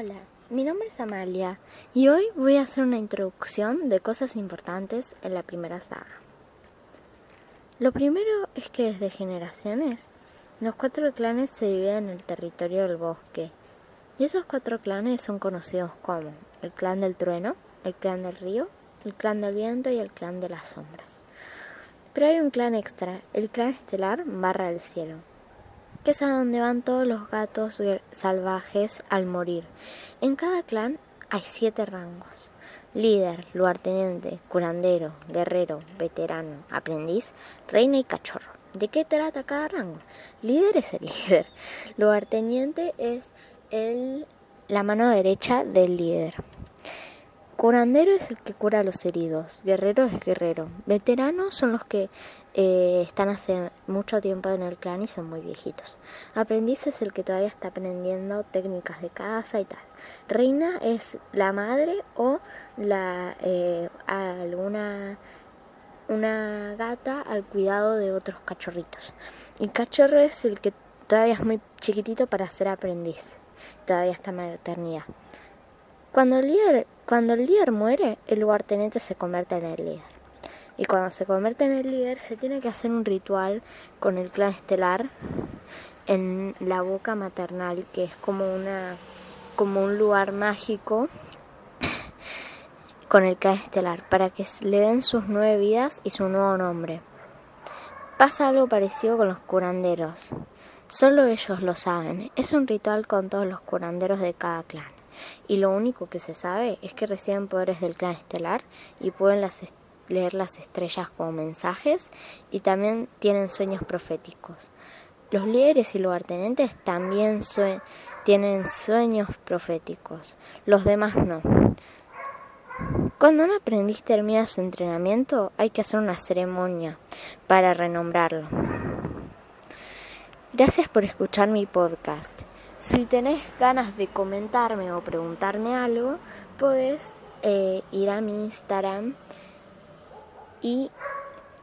es Amalia y hoy voy a hacer una introducción de cosas importantes en la primera saga. Lo primero es que desde generaciones los cuatro clanes se dividen en el territorio del bosque y esos cuatro clanes son conocidos como el clan del trueno, el clan del río, el clan del viento y el clan de las sombras. Pero hay un clan extra, el clan estelar barra del cielo que es a donde van todos los gatos salvajes al morir. En cada clan hay siete rangos. Líder, lugarteniente, curandero, guerrero, veterano, aprendiz, reina y cachorro. ¿De qué trata cada rango? Líder es el líder. Lugarteniente es el, la mano derecha del líder. Curandero es el que cura a los heridos, guerrero es guerrero, veteranos son los que eh, están hace mucho tiempo en el clan y son muy viejitos. Aprendiz es el que todavía está aprendiendo técnicas de caza y tal. Reina es la madre o la eh, alguna una gata al cuidado de otros cachorritos. Y cachorro es el que todavía es muy chiquitito para ser aprendiz. Todavía está maternidad. Cuando el líder, cuando el líder muere, el lugarteniente se convierte en el líder. Y cuando se convierte en el líder, se tiene que hacer un ritual con el clan estelar en la boca maternal, que es como una como un lugar mágico con el clan estelar, para que le den sus nueve vidas y su nuevo nombre. Pasa algo parecido con los curanderos. Solo ellos lo saben. Es un ritual con todos los curanderos de cada clan y lo único que se sabe es que reciben poderes del clan estelar y pueden leer las estrellas como mensajes y también tienen sueños proféticos. Los líderes y lugartenientes también tienen sueños proféticos, los demás no. Cuando un aprendiz termina su entrenamiento hay que hacer una ceremonia para renombrarlo. Gracias por escuchar mi podcast. Si tenés ganas de comentarme o preguntarme algo, puedes eh, ir a mi Instagram y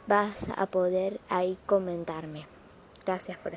vas a poder ahí comentarme. Gracias por